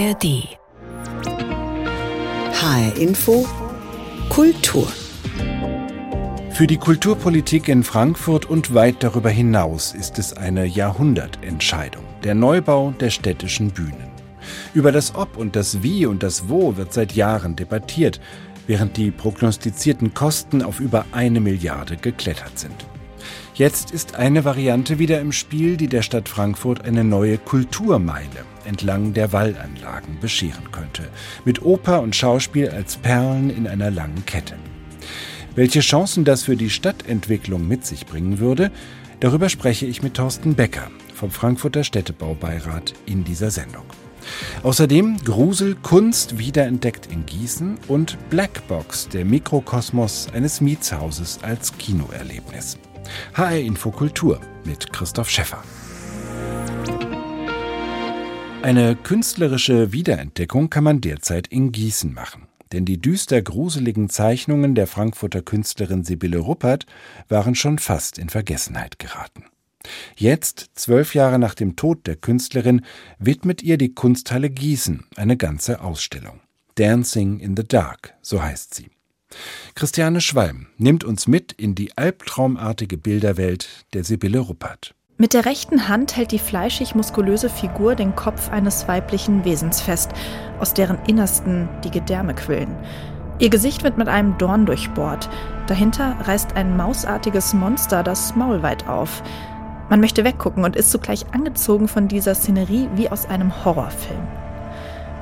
ARD. HR Info Kultur. Für die Kulturpolitik in Frankfurt und weit darüber hinaus ist es eine Jahrhundertentscheidung, der Neubau der städtischen Bühnen. Über das Ob und das Wie und das Wo wird seit Jahren debattiert, während die prognostizierten Kosten auf über eine Milliarde geklettert sind. Jetzt ist eine Variante wieder im Spiel, die der Stadt Frankfurt eine neue Kulturmeile entlang der Wallanlagen bescheren könnte, mit Oper und Schauspiel als Perlen in einer langen Kette. Welche Chancen das für die Stadtentwicklung mit sich bringen würde, darüber spreche ich mit Thorsten Becker vom Frankfurter Städtebaubeirat in dieser Sendung. Außerdem Grusel Kunst wiederentdeckt in Gießen und Blackbox, der Mikrokosmos eines Mietshauses als Kinoerlebnis. HR Infokultur mit Christoph Schäffer. Eine künstlerische Wiederentdeckung kann man derzeit in Gießen machen. Denn die düster gruseligen Zeichnungen der Frankfurter Künstlerin Sibylle Ruppert waren schon fast in Vergessenheit geraten. Jetzt, zwölf Jahre nach dem Tod der Künstlerin, widmet ihr die Kunsthalle Gießen eine ganze Ausstellung. Dancing in the Dark, so heißt sie. Christiane Schwalm nimmt uns mit in die albtraumartige Bilderwelt der Sibylle Ruppert. Mit der rechten Hand hält die fleischig-muskulöse Figur den Kopf eines weiblichen Wesens fest, aus deren Innersten die Gedärme quillen. Ihr Gesicht wird mit einem Dorn durchbohrt. Dahinter reißt ein mausartiges Monster das Maul weit auf. Man möchte weggucken und ist zugleich angezogen von dieser Szenerie wie aus einem Horrorfilm.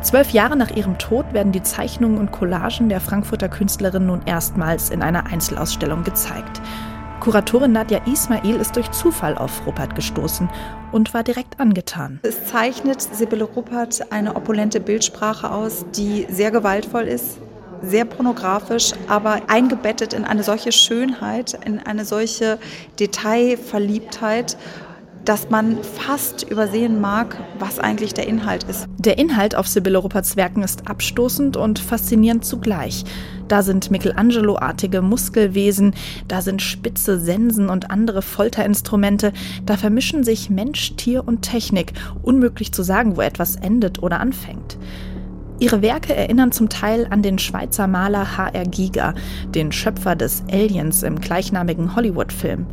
Zwölf Jahre nach ihrem Tod werden die Zeichnungen und Collagen der Frankfurter Künstlerin nun erstmals in einer Einzelausstellung gezeigt. Kuratorin Nadja Ismail ist durch Zufall auf Ruppert gestoßen und war direkt angetan. Es zeichnet Sibylle Ruppert eine opulente Bildsprache aus, die sehr gewaltvoll ist, sehr pornografisch, aber eingebettet in eine solche Schönheit, in eine solche Detailverliebtheit dass man fast übersehen mag, was eigentlich der Inhalt ist. Der Inhalt auf Sibylle Rupperts Werken ist abstoßend und faszinierend zugleich. Da sind Michelangelo-artige Muskelwesen, da sind spitze Sensen und andere Folterinstrumente, da vermischen sich Mensch, Tier und Technik, unmöglich zu sagen, wo etwas endet oder anfängt. Ihre Werke erinnern zum Teil an den Schweizer Maler H.R. Giger, den Schöpfer des Aliens im gleichnamigen Hollywood-Film.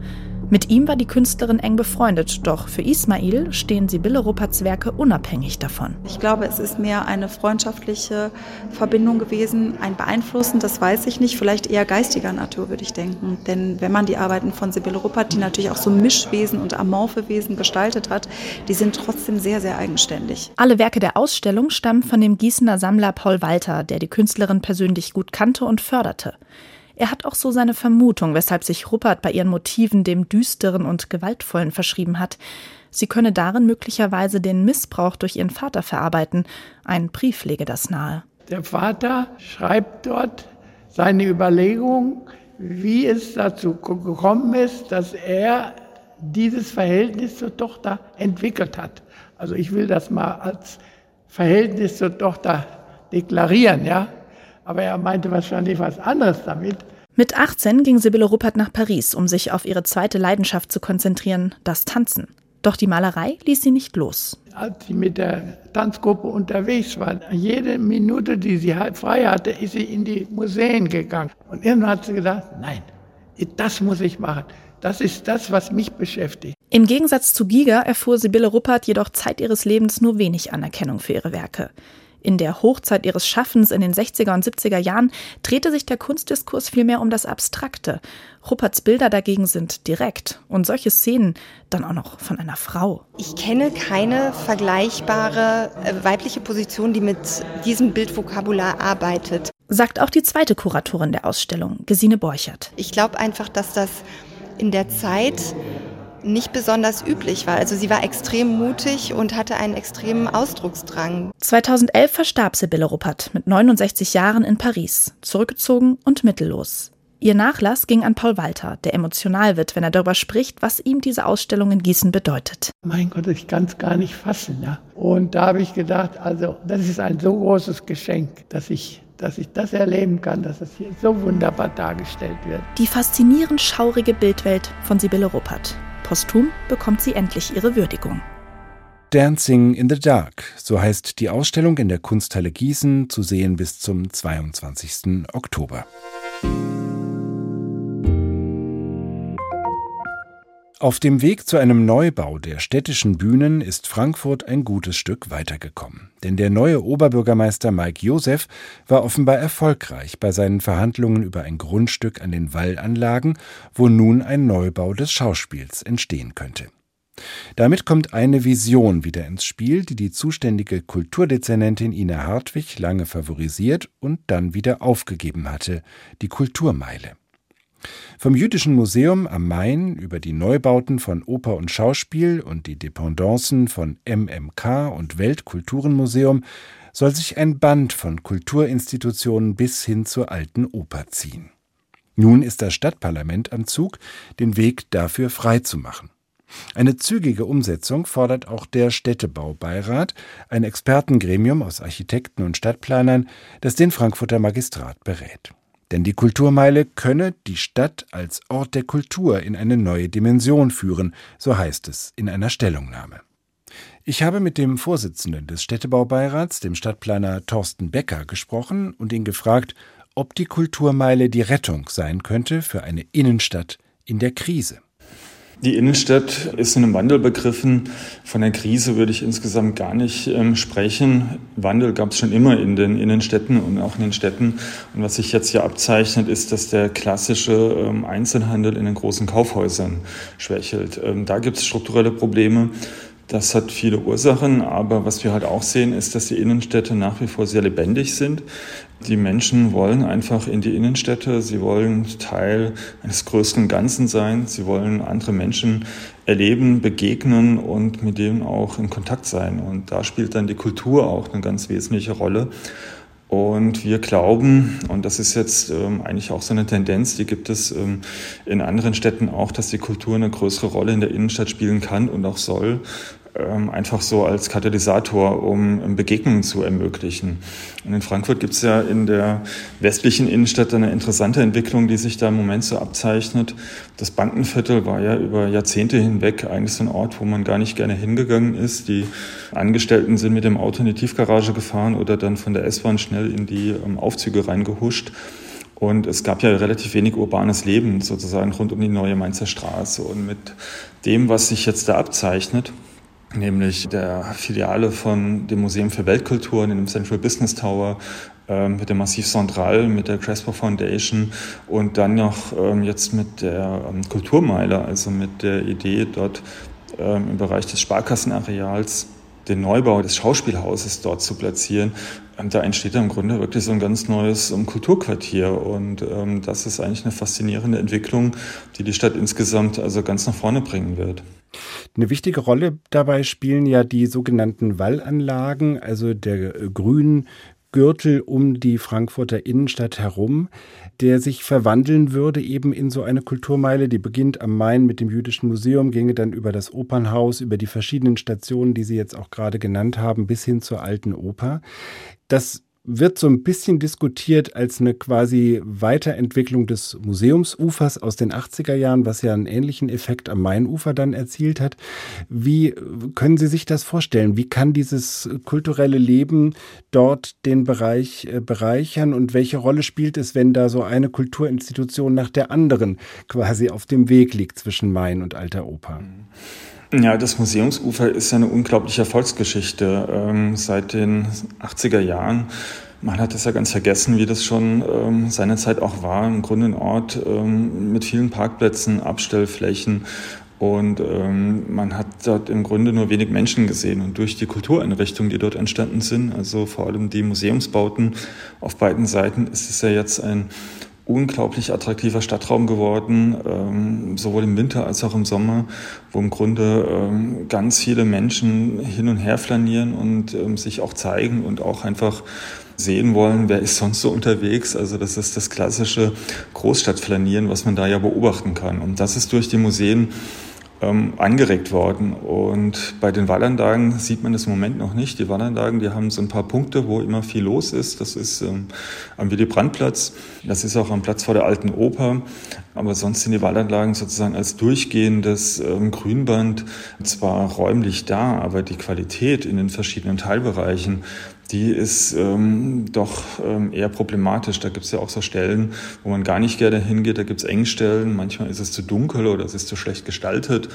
Mit ihm war die Künstlerin eng befreundet, doch für Ismail stehen Sibylle Rupperts Werke unabhängig davon. Ich glaube, es ist mehr eine freundschaftliche Verbindung gewesen, ein Beeinflussen, das weiß ich nicht, vielleicht eher geistiger Natur, würde ich denken. Denn wenn man die Arbeiten von Sibylle Ruppert, die natürlich auch so Mischwesen und amorphe Wesen gestaltet hat, die sind trotzdem sehr, sehr eigenständig. Alle Werke der Ausstellung stammen von dem Gießener Sammler Paul Walter, der die Künstlerin persönlich gut kannte und förderte. Er hat auch so seine Vermutung, weshalb sich Ruppert bei ihren Motiven dem Düsteren und Gewaltvollen verschrieben hat. Sie könne darin möglicherweise den Missbrauch durch ihren Vater verarbeiten. Ein Brief lege das nahe. Der Vater schreibt dort seine Überlegung, wie es dazu gekommen ist, dass er dieses Verhältnis zur Tochter entwickelt hat. Also ich will das mal als Verhältnis zur Tochter deklarieren, ja. Aber er meinte wahrscheinlich was anderes damit. Mit 18 ging Sibylle Ruppert nach Paris, um sich auf ihre zweite Leidenschaft zu konzentrieren, das Tanzen. Doch die Malerei ließ sie nicht los. Als sie mit der Tanzgruppe unterwegs war, jede Minute, die sie frei hatte, ist sie in die Museen gegangen. Und irgendwann hat sie gedacht, nein, das muss ich machen. Das ist das, was mich beschäftigt. Im Gegensatz zu Giga erfuhr Sibylle Ruppert jedoch Zeit ihres Lebens nur wenig Anerkennung für ihre Werke. In der Hochzeit ihres Schaffens in den 60er und 70er Jahren drehte sich der Kunstdiskurs vielmehr um das Abstrakte. Rupperts Bilder dagegen sind direkt und solche Szenen dann auch noch von einer Frau. Ich kenne keine vergleichbare äh, weibliche Position, die mit diesem Bildvokabular arbeitet. Sagt auch die zweite Kuratorin der Ausstellung, Gesine Borchert. Ich glaube einfach, dass das in der Zeit nicht besonders üblich war. Also sie war extrem mutig und hatte einen extremen Ausdrucksdrang. 2011 verstarb Sibylle Ruppert mit 69 Jahren in Paris, zurückgezogen und mittellos. Ihr Nachlass ging an Paul Walter, der emotional wird, wenn er darüber spricht, was ihm diese Ausstellung in Gießen bedeutet. Mein Gott, ich kann es gar nicht fassen. Ja? Und da habe ich gedacht, also das ist ein so großes Geschenk, dass ich dass ich das erleben kann, dass es hier so wunderbar dargestellt wird. Die faszinierend schaurige Bildwelt von Sibylle Ruppert. Posthum bekommt sie endlich ihre Würdigung. Dancing in the Dark, so heißt die Ausstellung in der Kunsthalle Gießen, zu sehen bis zum 22. Oktober. Auf dem Weg zu einem Neubau der städtischen Bühnen ist Frankfurt ein gutes Stück weitergekommen. Denn der neue Oberbürgermeister Mike Josef war offenbar erfolgreich bei seinen Verhandlungen über ein Grundstück an den Wallanlagen, wo nun ein Neubau des Schauspiels entstehen könnte. Damit kommt eine Vision wieder ins Spiel, die die zuständige Kulturdezernentin Ina Hartwig lange favorisiert und dann wieder aufgegeben hatte, die Kulturmeile. Vom Jüdischen Museum am Main über die Neubauten von Oper und Schauspiel und die Dependancen von MMK und Weltkulturenmuseum soll sich ein Band von Kulturinstitutionen bis hin zur alten Oper ziehen. Nun ist das Stadtparlament am Zug, den Weg dafür freizumachen. Eine zügige Umsetzung fordert auch der Städtebaubeirat, ein Expertengremium aus Architekten und Stadtplanern, das den Frankfurter Magistrat berät. Denn die Kulturmeile könne die Stadt als Ort der Kultur in eine neue Dimension führen, so heißt es in einer Stellungnahme. Ich habe mit dem Vorsitzenden des Städtebaubeirats, dem Stadtplaner Thorsten Becker, gesprochen und ihn gefragt, ob die Kulturmeile die Rettung sein könnte für eine Innenstadt in der Krise. Die Innenstadt ist in einem Wandel begriffen. Von der Krise würde ich insgesamt gar nicht ähm, sprechen. Wandel gab es schon immer in den Innenstädten und auch in den Städten. Und was sich jetzt hier abzeichnet, ist, dass der klassische ähm, Einzelhandel in den großen Kaufhäusern schwächelt. Ähm, da gibt es strukturelle Probleme. Das hat viele Ursachen, aber was wir halt auch sehen, ist, dass die Innenstädte nach wie vor sehr lebendig sind. Die Menschen wollen einfach in die Innenstädte, sie wollen Teil eines größeren Ganzen sein, sie wollen andere Menschen erleben, begegnen und mit denen auch in Kontakt sein. Und da spielt dann die Kultur auch eine ganz wesentliche Rolle. Und wir glauben, und das ist jetzt ähm, eigentlich auch so eine Tendenz, die gibt es ähm, in anderen Städten auch, dass die Kultur eine größere Rolle in der Innenstadt spielen kann und auch soll ähm, einfach so als Katalysator, um Begegnungen zu ermöglichen. Und in Frankfurt gibt es ja in der westlichen Innenstadt eine interessante Entwicklung, die sich da im Moment so abzeichnet. Das Bankenviertel war ja über Jahrzehnte hinweg eigentlich so ein Ort, wo man gar nicht gerne hingegangen ist. Die Angestellten sind mit dem Auto in die Tiefgarage gefahren oder dann von der S-Bahn schnell in die ähm, Aufzüge reingehuscht. Und es gab ja relativ wenig urbanes Leben sozusagen rund um die neue Mainzer Straße. Und mit dem, was sich jetzt da abzeichnet, nämlich der Filiale von dem Museum für Weltkultur in dem Central Business Tower, ähm, mit dem Massiv Central, mit der Crespo Foundation und dann noch ähm, jetzt mit der ähm, Kulturmeile, also mit der Idee, dort im Bereich des Sparkassenareals den Neubau des Schauspielhauses dort zu platzieren. da entsteht im Grunde wirklich so ein ganz neues Kulturquartier. Und das ist eigentlich eine faszinierende Entwicklung, die die Stadt insgesamt also ganz nach vorne bringen wird. Eine wichtige Rolle dabei spielen ja die sogenannten Wallanlagen, also der äh, grünen Gürtel um die Frankfurter Innenstadt herum, der sich verwandeln würde eben in so eine Kulturmeile, die beginnt am Main mit dem Jüdischen Museum, ginge dann über das Opernhaus, über die verschiedenen Stationen, die Sie jetzt auch gerade genannt haben, bis hin zur alten Oper. Das wird so ein bisschen diskutiert als eine quasi Weiterentwicklung des Museumsufers aus den 80er Jahren, was ja einen ähnlichen Effekt am Mainufer dann erzielt hat. Wie können Sie sich das vorstellen? Wie kann dieses kulturelle Leben dort den Bereich äh, bereichern und welche Rolle spielt es, wenn da so eine Kulturinstitution nach der anderen quasi auf dem Weg liegt zwischen Main und Alter Oper? Ja, das Museumsufer ist ja eine unglaubliche Erfolgsgeschichte. Ähm, seit den 80er Jahren man hat es ja ganz vergessen, wie das schon ähm, seinerzeit auch war. Im Grunde ein Ort ähm, mit vielen Parkplätzen, Abstellflächen. Und ähm, man hat dort im Grunde nur wenig Menschen gesehen. Und durch die Kultureinrichtungen, die dort entstanden sind, also vor allem die Museumsbauten auf beiden Seiten, ist es ja jetzt ein unglaublich attraktiver Stadtraum geworden, ähm, sowohl im Winter als auch im Sommer, wo im Grunde ähm, ganz viele Menschen hin und her flanieren und ähm, sich auch zeigen und auch einfach sehen wollen, wer ist sonst so unterwegs. Also das ist das klassische Großstadtflanieren, was man da ja beobachten kann. Und das ist durch die Museen ähm, angeregt worden. Und bei den Wallanlagen sieht man das im Moment noch nicht. Die Wallanlagen, die haben so ein paar Punkte, wo immer viel los ist. Das ist ähm, am Willy-Brandt-Platz, das ist auch am Platz vor der Alten Oper. Aber sonst sind die Waldanlagen sozusagen als durchgehendes ähm, Grünband zwar räumlich da, aber die Qualität in den verschiedenen Teilbereichen, die ist ähm, doch ähm, eher problematisch. Da gibt es ja auch so Stellen, wo man gar nicht gerne hingeht. Da gibt es Engstellen. Manchmal ist es zu dunkel oder es ist zu schlecht gestaltet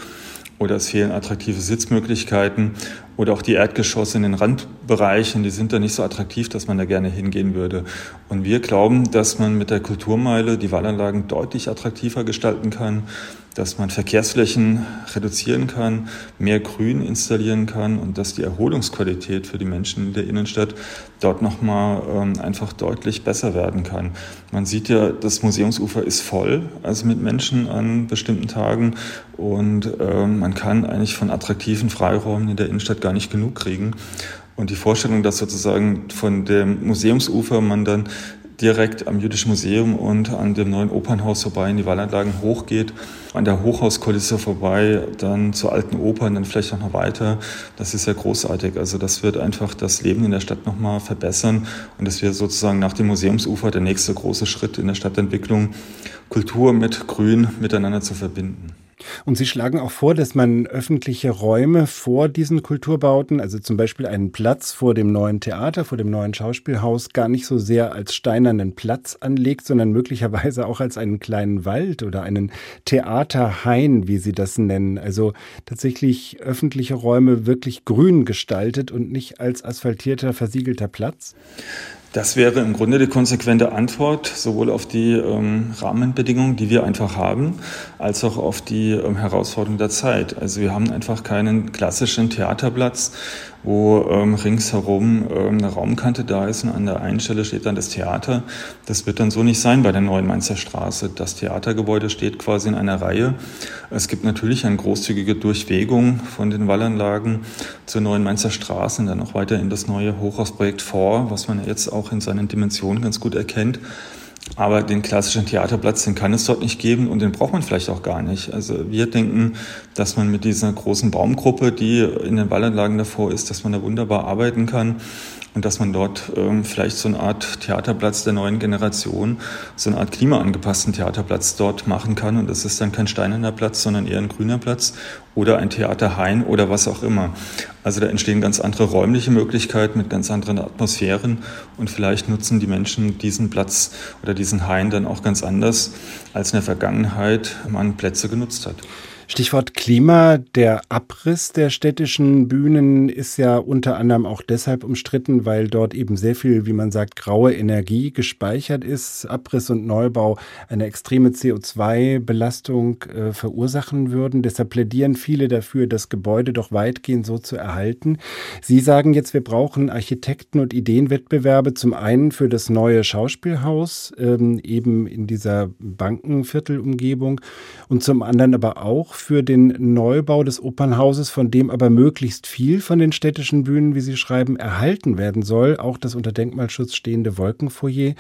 oder es fehlen attraktive Sitzmöglichkeiten oder auch die Erdgeschosse in den Randbereichen, die sind da nicht so attraktiv, dass man da gerne hingehen würde. Und wir glauben, dass man mit der Kulturmeile die Wallanlagen deutlich attraktiver gestalten kann, dass man Verkehrsflächen reduzieren kann, mehr Grün installieren kann und dass die Erholungsqualität für die Menschen in der Innenstadt dort nochmal ähm, einfach deutlich besser werden kann. Man sieht ja, das Museumsufer ist voll, also mit Menschen an bestimmten Tagen und ähm, man kann eigentlich von attraktiven Freiräumen in der Innenstadt gar nicht genug kriegen. Und die Vorstellung, dass sozusagen von dem Museumsufer man dann direkt am Jüdischen Museum und an dem neuen Opernhaus vorbei in die Wallanlagen hochgeht, an der Hochhauskulisse vorbei, dann zur alten Oper und dann vielleicht auch noch weiter. Das ist ja großartig. Also das wird einfach das Leben in der Stadt nochmal verbessern und das wäre sozusagen nach dem Museumsufer der nächste große Schritt in der Stadtentwicklung, Kultur mit Grün miteinander zu verbinden. Und Sie schlagen auch vor, dass man öffentliche Räume vor diesen Kulturbauten, also zum Beispiel einen Platz vor dem neuen Theater, vor dem neuen Schauspielhaus, gar nicht so sehr als steinernen Platz anlegt, sondern möglicherweise auch als einen kleinen Wald oder einen Theaterhain, wie Sie das nennen. Also tatsächlich öffentliche Räume wirklich grün gestaltet und nicht als asphaltierter, versiegelter Platz? Das wäre im Grunde die konsequente Antwort sowohl auf die ähm, Rahmenbedingungen, die wir einfach haben, als auch auf die ähm, Herausforderungen der Zeit. Also wir haben einfach keinen klassischen Theaterplatz, wo ähm, ringsherum ähm, eine Raumkante da ist und an der einen Stelle steht dann das Theater. Das wird dann so nicht sein bei der neuen Mainzer Straße. Das Theatergebäude steht quasi in einer Reihe. Es gibt natürlich eine großzügige Durchwegung von den Wallanlagen zur neuen Mainzer Straße und dann noch weiter in das neue Hochhausprojekt vor, was man jetzt auch in seinen Dimensionen ganz gut erkennt. Aber den klassischen Theaterplatz, den kann es dort nicht geben und den braucht man vielleicht auch gar nicht. Also wir denken, dass man mit dieser großen Baumgruppe, die in den Wallanlagen davor ist, dass man da wunderbar arbeiten kann und dass man dort ähm, vielleicht so eine Art Theaterplatz der neuen Generation, so eine Art klimaangepassten Theaterplatz dort machen kann. Und das ist dann kein steinerner Platz, sondern eher ein grüner Platz oder ein Theaterhain oder was auch immer. Also da entstehen ganz andere räumliche Möglichkeiten mit ganz anderen Atmosphären und vielleicht nutzen die Menschen diesen Platz oder diesen Hain dann auch ganz anders, als in der Vergangenheit man Plätze genutzt hat. Stichwort Klima. Der Abriss der städtischen Bühnen ist ja unter anderem auch deshalb umstritten, weil dort eben sehr viel, wie man sagt, graue Energie gespeichert ist. Abriss und Neubau eine extreme CO2-Belastung äh, verursachen würden. Deshalb plädieren viele dafür, das Gebäude doch weitgehend so zu erhalten. Sie sagen jetzt, wir brauchen Architekten- und Ideenwettbewerbe zum einen für das neue Schauspielhaus, ähm, eben in dieser Bankenviertelumgebung und zum anderen aber auch für den Neubau des Opernhauses, von dem aber möglichst viel von den städtischen Bühnen, wie Sie schreiben, erhalten werden soll, auch das unter Denkmalschutz stehende Wolkenfoyer.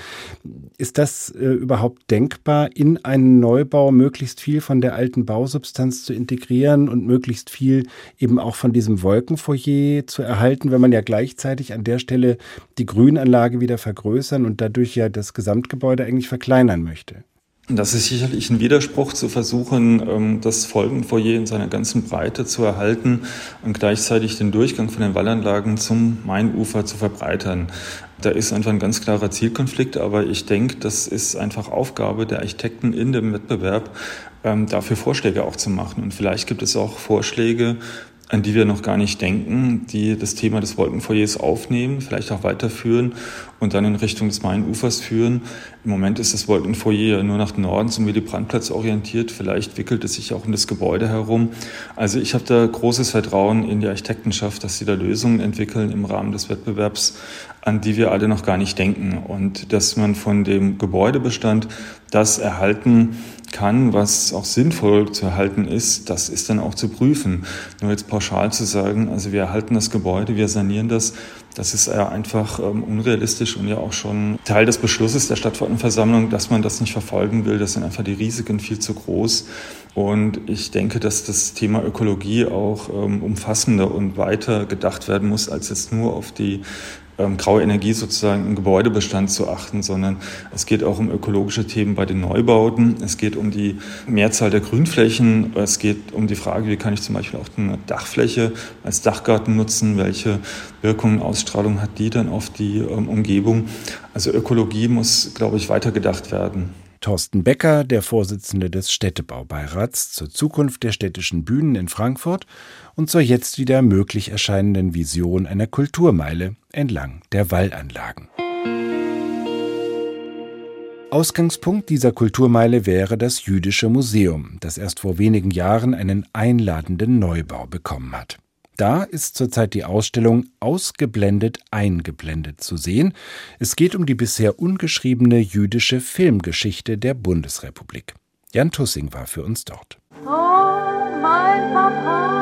Ist das äh, überhaupt denkbar, in einen Neubau möglichst viel von der alten Bausubstanz zu integrieren und möglichst viel eben auch von diesem Wolkenfoyer zu erhalten, wenn man ja gleichzeitig an der Stelle die Grünanlage wieder vergrößern und dadurch ja das Gesamtgebäude eigentlich verkleinern möchte? Das ist sicherlich ein Widerspruch zu versuchen, ähm, das Folgenfoyer in seiner ganzen Breite zu erhalten und gleichzeitig den Durchgang von den Wallanlagen zum Mainufer zu verbreitern. Da ist einfach ein ganz klarer Zielkonflikt, aber ich denke, das ist einfach Aufgabe der Architekten in dem Wettbewerb, ähm, dafür Vorschläge auch zu machen. Und vielleicht gibt es auch Vorschläge, an die wir noch gar nicht denken, die das Thema des Wolkenfoyers aufnehmen, vielleicht auch weiterführen und dann in Richtung des Mainufers führen. Im Moment ist das Wolkenfoyer nur nach Norden zum Willy-Brandt-Platz orientiert. Vielleicht wickelt es sich auch um das Gebäude herum. Also ich habe da großes Vertrauen in die Architektenschaft, dass sie da Lösungen entwickeln im Rahmen des Wettbewerbs, an die wir alle noch gar nicht denken. Und dass man von dem Gebäudebestand das erhalten kann, was auch sinnvoll zu erhalten ist, das ist dann auch zu prüfen. Nur jetzt pauschal zu sagen, also wir erhalten das Gebäude, wir sanieren das, das ist ja einfach ähm, unrealistisch und ja auch schon Teil des Beschlusses der Stadtverordnetenversammlung, dass man das nicht verfolgen will. Das sind einfach die Risiken viel zu groß. Und ich denke, dass das Thema Ökologie auch ähm, umfassender und weiter gedacht werden muss, als jetzt nur auf die ähm, graue Energie sozusagen im Gebäudebestand zu achten, sondern es geht auch um ökologische Themen bei den Neubauten. Es geht um die Mehrzahl der Grünflächen. Es geht um die Frage, wie kann ich zum Beispiel auch eine Dachfläche als Dachgarten nutzen? Welche Wirkungen, Ausstrahlung hat die dann auf die ähm, Umgebung? Also Ökologie muss, glaube ich, weitergedacht werden. Thorsten Becker, der Vorsitzende des Städtebaubeirats zur Zukunft der städtischen Bühnen in Frankfurt und zur jetzt wieder möglich erscheinenden Vision einer Kulturmeile entlang der Wallanlagen. Ausgangspunkt dieser Kulturmeile wäre das Jüdische Museum, das erst vor wenigen Jahren einen einladenden Neubau bekommen hat. Da ist zurzeit die Ausstellung Ausgeblendet eingeblendet zu sehen. Es geht um die bisher ungeschriebene jüdische Filmgeschichte der Bundesrepublik. Jan Tussing war für uns dort. Oh, mein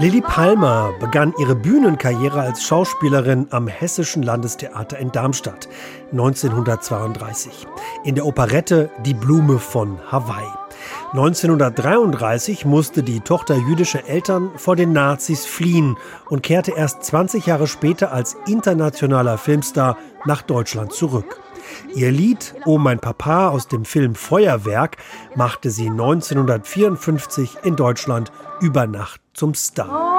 Lilly Palmer begann ihre Bühnenkarriere als Schauspielerin am Hessischen Landestheater in Darmstadt 1932 in der Operette Die Blume von Hawaii. 1933 musste die Tochter jüdischer Eltern vor den Nazis fliehen und kehrte erst 20 Jahre später als internationaler Filmstar nach Deutschland zurück. Ihr Lied Oh mein Papa aus dem Film Feuerwerk machte sie 1954 in Deutschland über Nacht zum Star.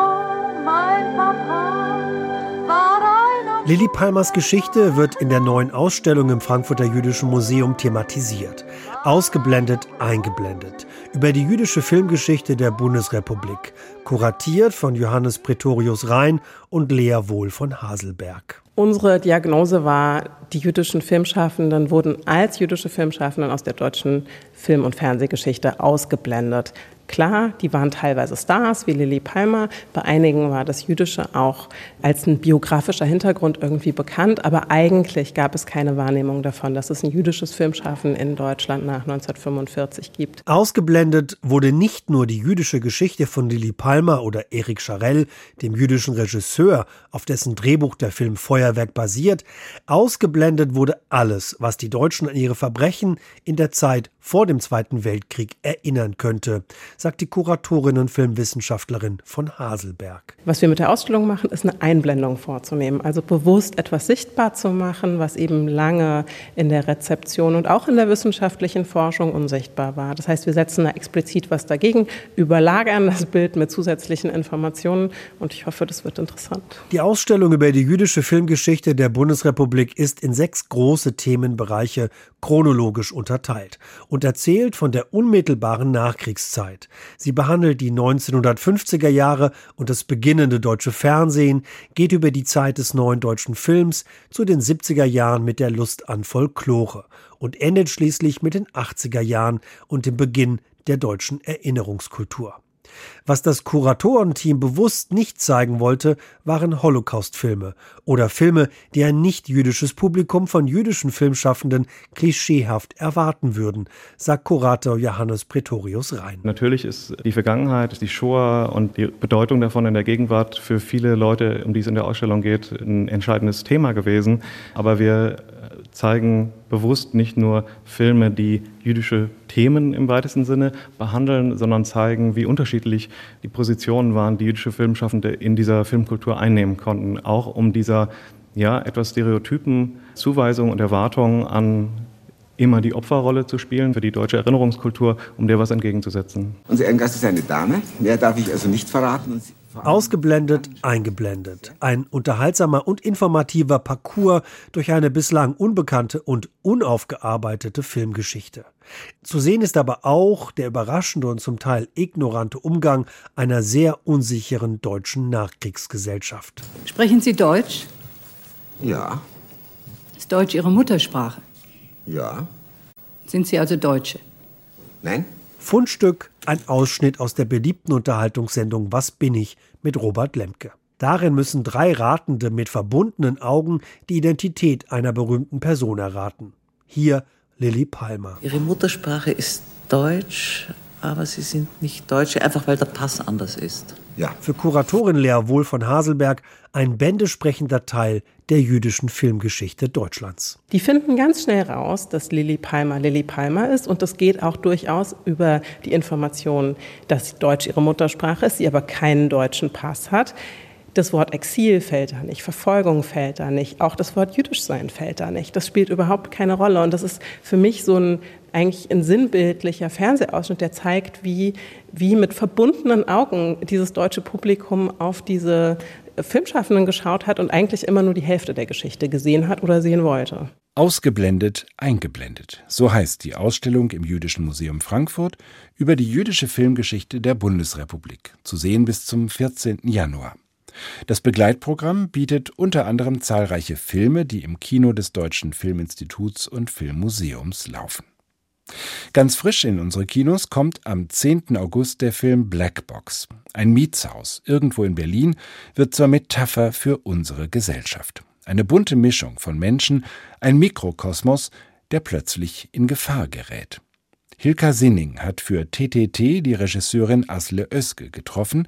Lilly Palmers Geschichte wird in der neuen Ausstellung im Frankfurter Jüdischen Museum thematisiert. Ausgeblendet, eingeblendet. Über die jüdische Filmgeschichte der Bundesrepublik. Kuratiert von Johannes Pretorius Rhein und Lea Wohl von Haselberg. Unsere Diagnose war, die jüdischen Filmschaffenden wurden als jüdische Filmschaffenden aus der deutschen Film- und Fernsehgeschichte ausgeblendet. Klar, die waren teilweise Stars wie Lily Palmer. Bei einigen war das Jüdische auch als ein biografischer Hintergrund irgendwie bekannt. Aber eigentlich gab es keine Wahrnehmung davon, dass es ein jüdisches Filmschaffen in Deutschland nach 1945 gibt. Ausgeblendet wurde nicht nur die jüdische Geschichte von Lily Palmer oder Eric Charell, dem jüdischen Regisseur, auf dessen Drehbuch der Film Feuerwerk basiert. Ausgeblendet wurde alles, was die Deutschen an ihre Verbrechen in der Zeit vor dem Zweiten Weltkrieg erinnern könnte sagt die Kuratorin und Filmwissenschaftlerin von Haselberg. Was wir mit der Ausstellung machen, ist eine Einblendung vorzunehmen, also bewusst etwas sichtbar zu machen, was eben lange in der Rezeption und auch in der wissenschaftlichen Forschung unsichtbar war. Das heißt, wir setzen da explizit was dagegen, überlagern das Bild mit zusätzlichen Informationen und ich hoffe, das wird interessant. Die Ausstellung über die jüdische Filmgeschichte der Bundesrepublik ist in sechs große Themenbereiche chronologisch unterteilt und erzählt von der unmittelbaren Nachkriegszeit. Sie behandelt die 1950er Jahre und das beginnende deutsche Fernsehen, geht über die Zeit des neuen deutschen Films zu den 70er Jahren mit der Lust an Folklore und endet schließlich mit den 80er Jahren und dem Beginn der deutschen Erinnerungskultur. Was das Kuratorenteam bewusst nicht zeigen wollte, waren Holocaust-Filme oder Filme, die ein nicht-jüdisches Publikum von jüdischen Filmschaffenden klischeehaft erwarten würden, sagt Kurator Johannes Pretorius Rhein. Natürlich ist die Vergangenheit, die Shoah und die Bedeutung davon in der Gegenwart für viele Leute, um die es in der Ausstellung geht, ein entscheidendes Thema gewesen. Aber wir zeigen bewusst nicht nur Filme, die jüdische Themen im weitesten Sinne behandeln, sondern zeigen, wie unterschiedlich die Positionen waren, die jüdische Filmschaffende in dieser Filmkultur einnehmen konnten, auch um dieser ja, etwas stereotypen Zuweisung und Erwartung an immer die Opferrolle zu spielen für die deutsche Erinnerungskultur, um der was entgegenzusetzen. Unser Ehrengast ist eine Dame, mehr darf ich also nicht verraten. Ausgeblendet, eingeblendet. Ein unterhaltsamer und informativer Parcours durch eine bislang unbekannte und unaufgearbeitete Filmgeschichte. Zu sehen ist aber auch der überraschende und zum Teil ignorante Umgang einer sehr unsicheren deutschen Nachkriegsgesellschaft. Sprechen Sie Deutsch? Ja. Ist Deutsch Ihre Muttersprache? Ja. Sind Sie also Deutsche? Nein. Fundstück, ein Ausschnitt aus der beliebten Unterhaltungssendung Was bin ich mit Robert Lemke. Darin müssen drei Ratende mit verbundenen Augen die Identität einer berühmten Person erraten. Hier Lilly Palmer. Ihre Muttersprache ist Deutsch, aber Sie sind nicht Deutsche, einfach weil der Pass anders ist. Ja. Für Kuratorin Lea Wohl von Haselberg ein bändesprechender Teil der jüdischen Filmgeschichte Deutschlands. Die finden ganz schnell raus, dass Lilly Palmer Lilly Palmer ist und das geht auch durchaus über die Information, dass Deutsch ihre Muttersprache ist, sie aber keinen deutschen Pass hat. Das Wort Exil fällt da nicht, Verfolgung fällt da nicht, auch das Wort jüdisch sein fällt da nicht. Das spielt überhaupt keine Rolle. Und das ist für mich so ein eigentlich ein sinnbildlicher Fernsehausschnitt, der zeigt, wie, wie mit verbundenen Augen dieses deutsche Publikum auf diese Filmschaffenden geschaut hat und eigentlich immer nur die Hälfte der Geschichte gesehen hat oder sehen wollte. Ausgeblendet, eingeblendet. So heißt die Ausstellung im Jüdischen Museum Frankfurt über die jüdische Filmgeschichte der Bundesrepublik, zu sehen bis zum 14. Januar. Das Begleitprogramm bietet unter anderem zahlreiche Filme, die im Kino des Deutschen Filminstituts und Filmmuseums laufen. Ganz frisch in unsere Kinos kommt am 10. August der Film Black Box. Ein Mietshaus irgendwo in Berlin wird zur Metapher für unsere Gesellschaft. Eine bunte Mischung von Menschen, ein Mikrokosmos, der plötzlich in Gefahr gerät. Hilka Sinning hat für TTT die Regisseurin Asle Özge getroffen.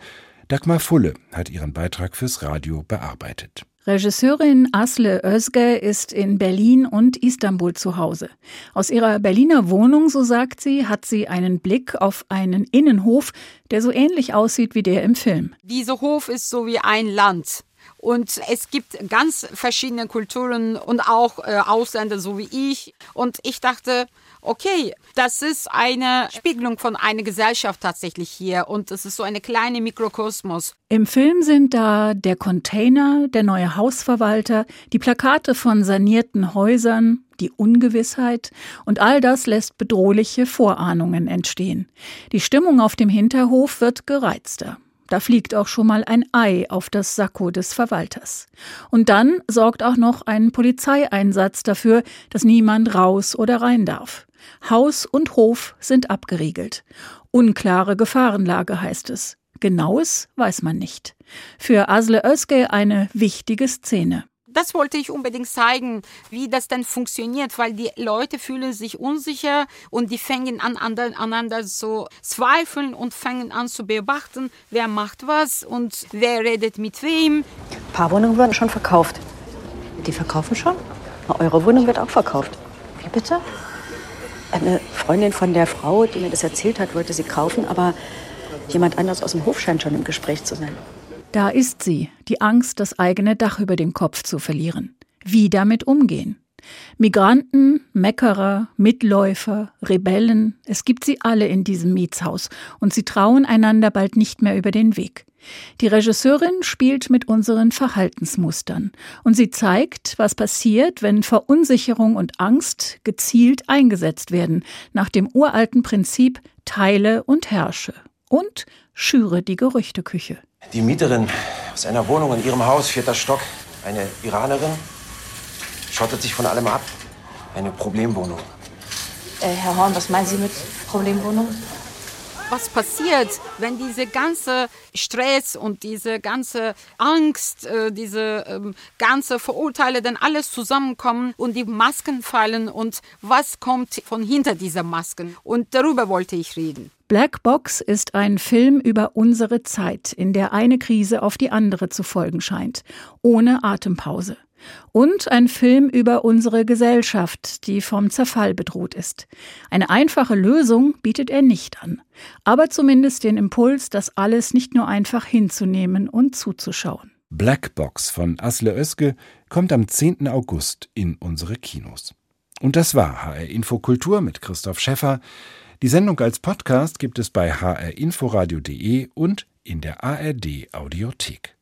Dagmar Fulle hat ihren Beitrag fürs Radio bearbeitet. Regisseurin Asle Özge ist in Berlin und Istanbul zu Hause. Aus ihrer Berliner Wohnung, so sagt sie, hat sie einen Blick auf einen Innenhof, der so ähnlich aussieht wie der im Film. Dieser Hof ist so wie ein Land. Und es gibt ganz verschiedene Kulturen und auch äh, Ausländer, so wie ich. Und ich dachte, okay, das ist eine Spiegelung von einer Gesellschaft tatsächlich hier und es ist so eine kleine Mikrokosmos. Im Film sind da der Container, der neue Hausverwalter, die Plakate von sanierten Häusern, die Ungewissheit und all das lässt bedrohliche Vorahnungen entstehen. Die Stimmung auf dem Hinterhof wird gereizter. Da fliegt auch schon mal ein Ei auf das Sakko des Verwalters. Und dann sorgt auch noch ein Polizeieinsatz dafür, dass niemand raus oder rein darf. Haus und Hof sind abgeriegelt. Unklare Gefahrenlage heißt es. Genaues weiß man nicht. Für Asle Özge eine wichtige Szene. Das wollte ich unbedingt zeigen, wie das denn funktioniert, weil die Leute fühlen sich unsicher und die fangen an, aneinander zu zweifeln und fangen an zu beobachten, wer macht was und wer redet mit wem. Ein paar Wohnungen wurden schon verkauft. Die verkaufen schon? Eure Wohnung wird auch verkauft. Wie bitte? Eine Freundin von der Frau, die mir das erzählt hat, wollte sie kaufen, aber jemand anders aus dem Hof scheint schon im Gespräch zu sein. Da ist sie, die Angst, das eigene Dach über dem Kopf zu verlieren. Wie damit umgehen? Migranten, Meckerer, Mitläufer, Rebellen, es gibt sie alle in diesem Mietshaus und sie trauen einander bald nicht mehr über den Weg. Die Regisseurin spielt mit unseren Verhaltensmustern und sie zeigt, was passiert, wenn Verunsicherung und Angst gezielt eingesetzt werden, nach dem uralten Prinzip Teile und herrsche und schüre die Gerüchteküche. Die Mieterin aus einer Wohnung in ihrem Haus, vierter Stock, eine Iranerin, schottet sich von allem ab. Eine Problemwohnung. Äh, Herr Horn, was meinen Sie mit Problemwohnung? Was passiert, wenn diese ganze Stress und diese ganze Angst, äh, diese ähm, ganze Verurteile dann alles zusammenkommen und die Masken fallen und was kommt von hinter dieser Masken. Und darüber wollte ich reden. Black Box ist ein Film über unsere Zeit, in der eine Krise auf die andere zu folgen scheint, ohne Atempause. Und ein Film über unsere Gesellschaft, die vom Zerfall bedroht ist. Eine einfache Lösung bietet er nicht an, aber zumindest den Impuls, das alles nicht nur einfach hinzunehmen und zuzuschauen. Black Box von Asle Özge kommt am 10. August in unsere Kinos. Und das war HR Infokultur mit Christoph Schäffer. Die Sendung als Podcast gibt es bei hrinforadio.de und in der ARD Audiothek.